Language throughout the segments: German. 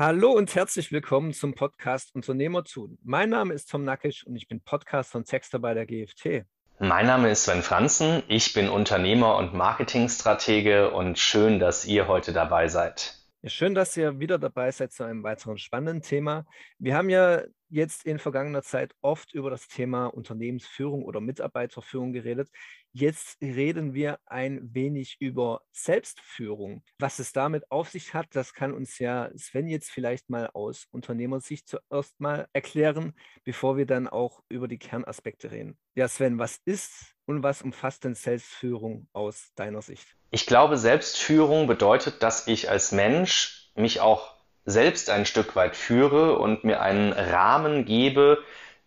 Hallo und herzlich willkommen zum Podcast Unternehmer tun. Mein Name ist Tom Nackisch und ich bin Podcaster und Texter bei der GFT. Mein Name ist Sven Franzen, ich bin Unternehmer und Marketingstratege und schön, dass ihr heute dabei seid. Ja, schön, dass ihr wieder dabei seid zu einem weiteren spannenden Thema. Wir haben ja jetzt in vergangener Zeit oft über das Thema Unternehmensführung oder Mitarbeiterführung geredet. Jetzt reden wir ein wenig über Selbstführung. Was es damit auf sich hat, das kann uns ja Sven jetzt vielleicht mal aus Unternehmersicht zuerst mal erklären, bevor wir dann auch über die Kernaspekte reden. Ja, Sven, was ist und was umfasst denn Selbstführung aus deiner Sicht? Ich glaube, Selbstführung bedeutet, dass ich als Mensch mich auch selbst ein Stück weit führe und mir einen Rahmen gebe,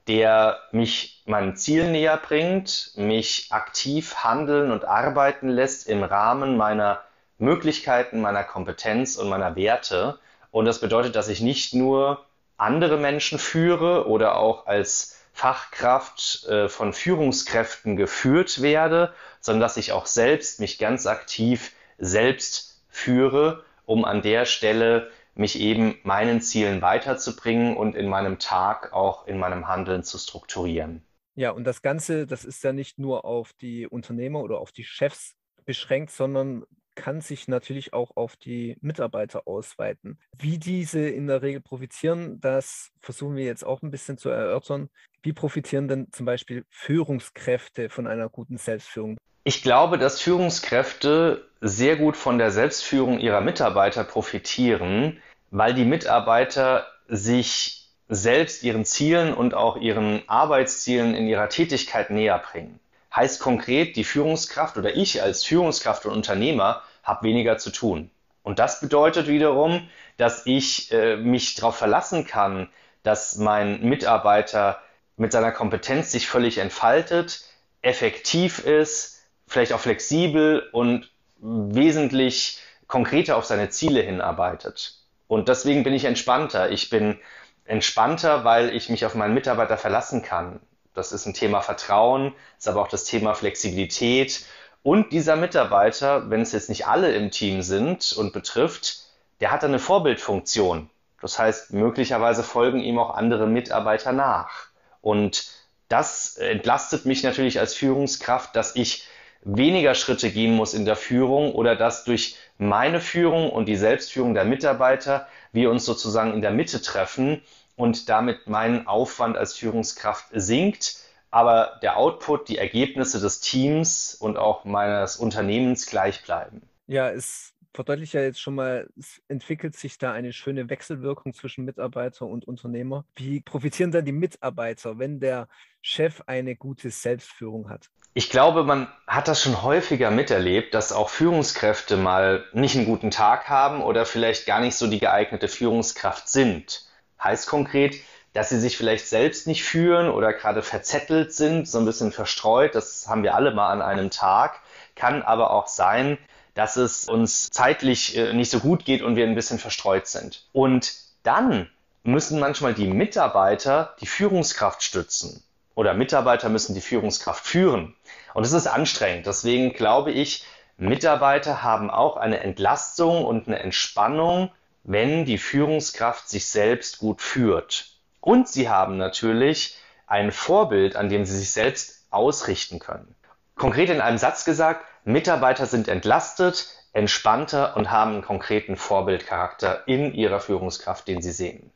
der mich meinem Ziel näher bringt, mich aktiv handeln und arbeiten lässt im Rahmen meiner Möglichkeiten, meiner Kompetenz und meiner Werte. Und das bedeutet, dass ich nicht nur andere Menschen führe oder auch als Fachkraft äh, von Führungskräften geführt werde, sondern dass ich auch selbst mich ganz aktiv selbst führe, um an der Stelle mich eben meinen Zielen weiterzubringen und in meinem Tag auch in meinem Handeln zu strukturieren. Ja, und das Ganze, das ist ja nicht nur auf die Unternehmer oder auf die Chefs beschränkt, sondern kann sich natürlich auch auf die Mitarbeiter ausweiten. Wie diese in der Regel profitieren, das versuchen wir jetzt auch ein bisschen zu erörtern. Wie profitieren denn zum Beispiel Führungskräfte von einer guten Selbstführung? Ich glaube, dass Führungskräfte sehr gut von der Selbstführung ihrer Mitarbeiter profitieren, weil die Mitarbeiter sich selbst ihren Zielen und auch ihren Arbeitszielen in ihrer Tätigkeit näher bringen. Heißt konkret, die Führungskraft oder ich als Führungskraft und Unternehmer habe weniger zu tun. Und das bedeutet wiederum, dass ich äh, mich darauf verlassen kann, dass mein Mitarbeiter mit seiner Kompetenz sich völlig entfaltet, effektiv ist, vielleicht auch flexibel und wesentlich konkreter auf seine Ziele hinarbeitet. Und deswegen bin ich entspannter. Ich bin entspannter, weil ich mich auf meinen Mitarbeiter verlassen kann. Das ist ein Thema Vertrauen, ist aber auch das Thema Flexibilität. Und dieser Mitarbeiter, wenn es jetzt nicht alle im Team sind und betrifft, der hat eine Vorbildfunktion. Das heißt, möglicherweise folgen ihm auch andere Mitarbeiter nach. Und das entlastet mich natürlich als Führungskraft, dass ich weniger Schritte gehen muss in der Führung oder dass durch meine Führung und die Selbstführung der Mitarbeiter wir uns sozusagen in der Mitte treffen und damit mein Aufwand als Führungskraft sinkt, aber der Output, die Ergebnisse des Teams und auch meines Unternehmens gleich bleiben. Ja, es verdeutlicht ja jetzt schon mal, es entwickelt sich da eine schöne Wechselwirkung zwischen Mitarbeiter und Unternehmer. Wie profitieren dann die Mitarbeiter, wenn der Chef eine gute Selbstführung hat? Ich glaube, man hat das schon häufiger miterlebt, dass auch Führungskräfte mal nicht einen guten Tag haben oder vielleicht gar nicht so die geeignete Führungskraft sind. Heißt konkret, dass sie sich vielleicht selbst nicht führen oder gerade verzettelt sind, so ein bisschen verstreut. Das haben wir alle mal an einem Tag. Kann aber auch sein, dass es uns zeitlich äh, nicht so gut geht und wir ein bisschen verstreut sind. Und dann müssen manchmal die Mitarbeiter die Führungskraft stützen oder Mitarbeiter müssen die Führungskraft führen. Und es ist anstrengend. Deswegen glaube ich, Mitarbeiter haben auch eine Entlastung und eine Entspannung, wenn die Führungskraft sich selbst gut führt. Und sie haben natürlich ein Vorbild, an dem sie sich selbst ausrichten können. Konkret in einem Satz gesagt, Mitarbeiter sind entlastet, entspannter und haben einen konkreten Vorbildcharakter in ihrer Führungskraft, den sie sehen.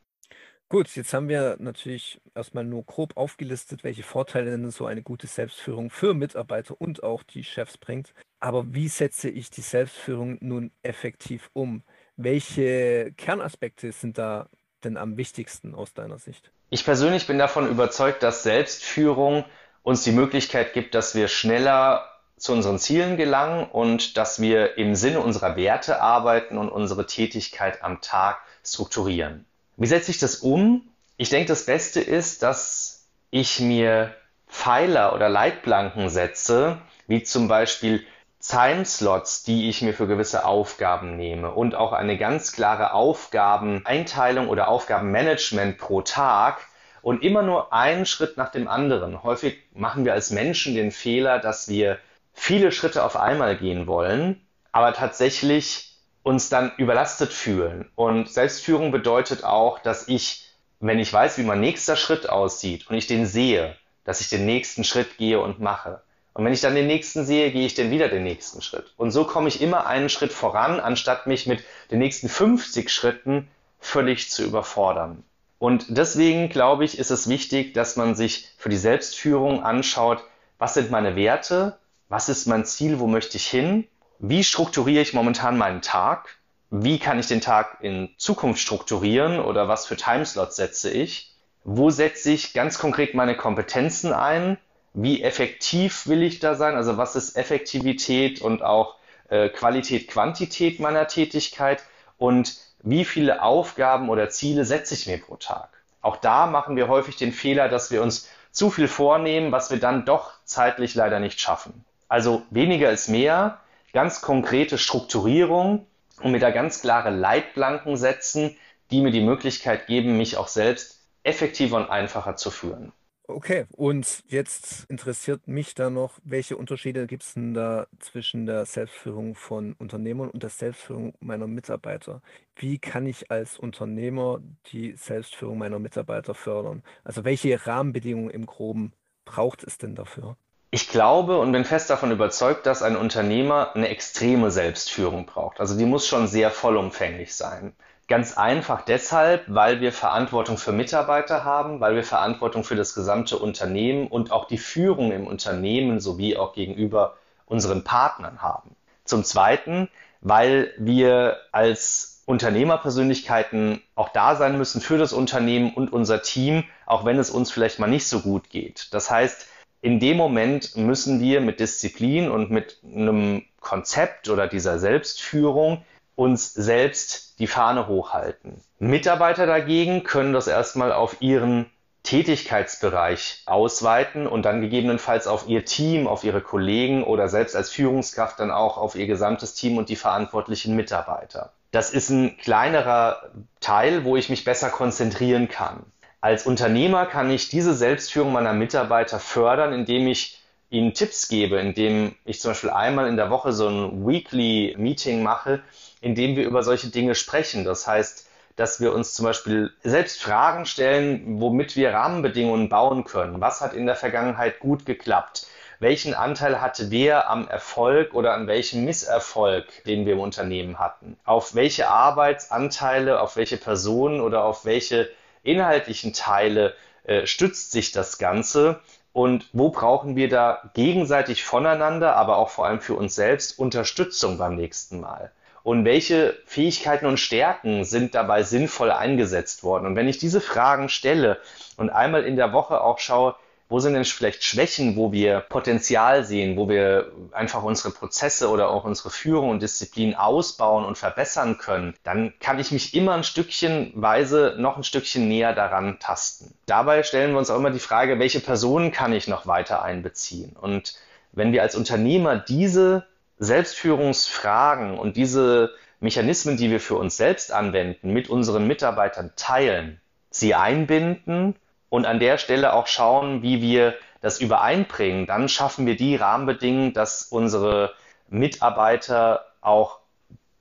Gut, jetzt haben wir natürlich erstmal nur grob aufgelistet, welche Vorteile denn so eine gute Selbstführung für Mitarbeiter und auch die Chefs bringt. Aber wie setze ich die Selbstführung nun effektiv um? Welche Kernaspekte sind da denn am wichtigsten aus deiner Sicht? Ich persönlich bin davon überzeugt, dass Selbstführung uns die Möglichkeit gibt, dass wir schneller zu unseren Zielen gelangen und dass wir im Sinne unserer Werte arbeiten und unsere Tätigkeit am Tag strukturieren. Wie setze ich das um? Ich denke, das Beste ist, dass ich mir Pfeiler oder Leitplanken setze, wie zum Beispiel Timeslots, die ich mir für gewisse Aufgaben nehme und auch eine ganz klare Aufgabeneinteilung oder Aufgabenmanagement pro Tag und immer nur einen Schritt nach dem anderen. Häufig machen wir als Menschen den Fehler, dass wir viele Schritte auf einmal gehen wollen, aber tatsächlich uns dann überlastet fühlen. Und Selbstführung bedeutet auch, dass ich, wenn ich weiß, wie mein nächster Schritt aussieht und ich den sehe, dass ich den nächsten Schritt gehe und mache. Und wenn ich dann den nächsten sehe, gehe ich dann wieder den nächsten Schritt. Und so komme ich immer einen Schritt voran, anstatt mich mit den nächsten 50 Schritten völlig zu überfordern. Und deswegen glaube ich, ist es wichtig, dass man sich für die Selbstführung anschaut, was sind meine Werte, was ist mein Ziel, wo möchte ich hin, wie strukturiere ich momentan meinen Tag, wie kann ich den Tag in Zukunft strukturieren oder was für Timeslots setze ich, wo setze ich ganz konkret meine Kompetenzen ein, wie effektiv will ich da sein, also was ist Effektivität und auch äh, Qualität, Quantität meiner Tätigkeit und wie viele Aufgaben oder Ziele setze ich mir pro Tag. Auch da machen wir häufig den Fehler, dass wir uns zu viel vornehmen, was wir dann doch zeitlich leider nicht schaffen. Also weniger ist mehr, ganz konkrete Strukturierung und mir da ganz klare Leitplanken setzen, die mir die Möglichkeit geben, mich auch selbst effektiver und einfacher zu führen. Okay, und jetzt interessiert mich da noch, welche Unterschiede gibt es denn da zwischen der Selbstführung von Unternehmern und der Selbstführung meiner Mitarbeiter? Wie kann ich als Unternehmer die Selbstführung meiner Mitarbeiter fördern? Also welche Rahmenbedingungen im Groben braucht es denn dafür? Ich glaube und bin fest davon überzeugt, dass ein Unternehmer eine extreme Selbstführung braucht. Also die muss schon sehr vollumfänglich sein. Ganz einfach deshalb, weil wir Verantwortung für Mitarbeiter haben, weil wir Verantwortung für das gesamte Unternehmen und auch die Führung im Unternehmen sowie auch gegenüber unseren Partnern haben. Zum Zweiten, weil wir als Unternehmerpersönlichkeiten auch da sein müssen für das Unternehmen und unser Team, auch wenn es uns vielleicht mal nicht so gut geht. Das heißt, in dem Moment müssen wir mit Disziplin und mit einem Konzept oder dieser Selbstführung uns selbst die Fahne hochhalten. Mitarbeiter dagegen können das erstmal auf ihren Tätigkeitsbereich ausweiten und dann gegebenenfalls auf ihr Team, auf ihre Kollegen oder selbst als Führungskraft dann auch auf ihr gesamtes Team und die verantwortlichen Mitarbeiter. Das ist ein kleinerer Teil, wo ich mich besser konzentrieren kann. Als Unternehmer kann ich diese Selbstführung meiner Mitarbeiter fördern, indem ich ihnen Tipps gebe, indem ich zum Beispiel einmal in der Woche so ein Weekly Meeting mache, indem wir über solche Dinge sprechen. Das heißt, dass wir uns zum Beispiel selbst Fragen stellen, womit wir Rahmenbedingungen bauen können. Was hat in der Vergangenheit gut geklappt? Welchen Anteil hatte wer am Erfolg oder an welchem Misserfolg, den wir im Unternehmen hatten? Auf welche Arbeitsanteile, auf welche Personen oder auf welche inhaltlichen Teile äh, stützt sich das Ganze? Und wo brauchen wir da gegenseitig voneinander, aber auch vor allem für uns selbst Unterstützung beim nächsten Mal? Und welche Fähigkeiten und Stärken sind dabei sinnvoll eingesetzt worden. Und wenn ich diese Fragen stelle und einmal in der Woche auch schaue, wo sind denn vielleicht Schwächen, wo wir Potenzial sehen, wo wir einfach unsere Prozesse oder auch unsere Führung und Disziplin ausbauen und verbessern können, dann kann ich mich immer ein Stückchen weise noch ein Stückchen näher daran tasten. Dabei stellen wir uns auch immer die Frage, welche Personen kann ich noch weiter einbeziehen? Und wenn wir als Unternehmer diese Selbstführungsfragen und diese Mechanismen, die wir für uns selbst anwenden, mit unseren Mitarbeitern teilen, sie einbinden und an der Stelle auch schauen, wie wir das übereinbringen, dann schaffen wir die Rahmenbedingungen, dass unsere Mitarbeiter auch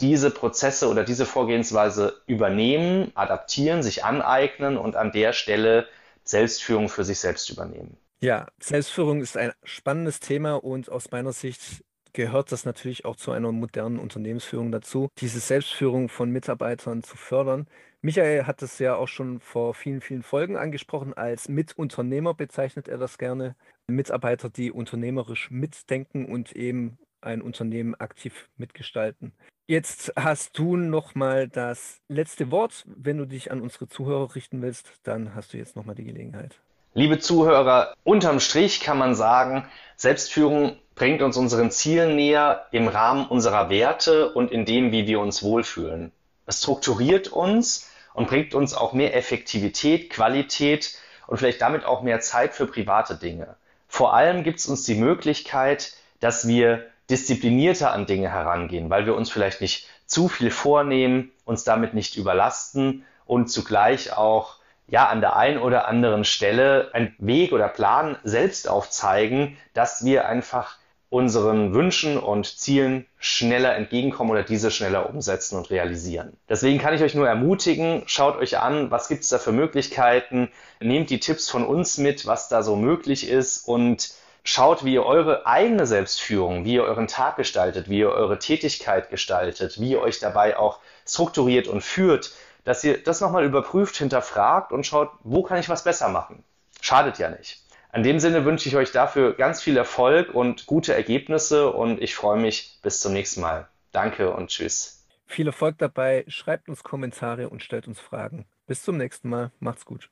diese Prozesse oder diese Vorgehensweise übernehmen, adaptieren, sich aneignen und an der Stelle Selbstführung für sich selbst übernehmen. Ja, Selbstführung ist ein spannendes Thema und aus meiner Sicht gehört das natürlich auch zu einer modernen Unternehmensführung dazu, diese Selbstführung von Mitarbeitern zu fördern. Michael hat es ja auch schon vor vielen, vielen Folgen angesprochen. Als Mitunternehmer bezeichnet er das gerne. Mitarbeiter, die unternehmerisch mitdenken und eben ein Unternehmen aktiv mitgestalten. Jetzt hast du noch mal das letzte Wort. Wenn du dich an unsere Zuhörer richten willst, dann hast du jetzt noch mal die Gelegenheit. Liebe Zuhörer, unterm Strich kann man sagen, Selbstführung bringt uns unseren Zielen näher im Rahmen unserer Werte und in dem, wie wir uns wohlfühlen. Es strukturiert uns und bringt uns auch mehr Effektivität, Qualität und vielleicht damit auch mehr Zeit für private Dinge. Vor allem gibt es uns die Möglichkeit, dass wir disziplinierter an Dinge herangehen, weil wir uns vielleicht nicht zu viel vornehmen, uns damit nicht überlasten und zugleich auch ja an der einen oder anderen Stelle einen Weg oder Plan selbst aufzeigen, dass wir einfach unseren Wünschen und Zielen schneller entgegenkommen oder diese schneller umsetzen und realisieren. Deswegen kann ich euch nur ermutigen, schaut euch an, was gibt es da für Möglichkeiten, nehmt die Tipps von uns mit, was da so möglich ist und schaut, wie ihr eure eigene Selbstführung, wie ihr euren Tag gestaltet, wie ihr eure Tätigkeit gestaltet, wie ihr euch dabei auch strukturiert und führt, dass ihr das nochmal überprüft, hinterfragt und schaut, wo kann ich was besser machen. Schadet ja nicht. In dem Sinne wünsche ich euch dafür ganz viel Erfolg und gute Ergebnisse und ich freue mich bis zum nächsten Mal. Danke und tschüss. Viel Erfolg dabei, schreibt uns Kommentare und stellt uns Fragen. Bis zum nächsten Mal, macht's gut.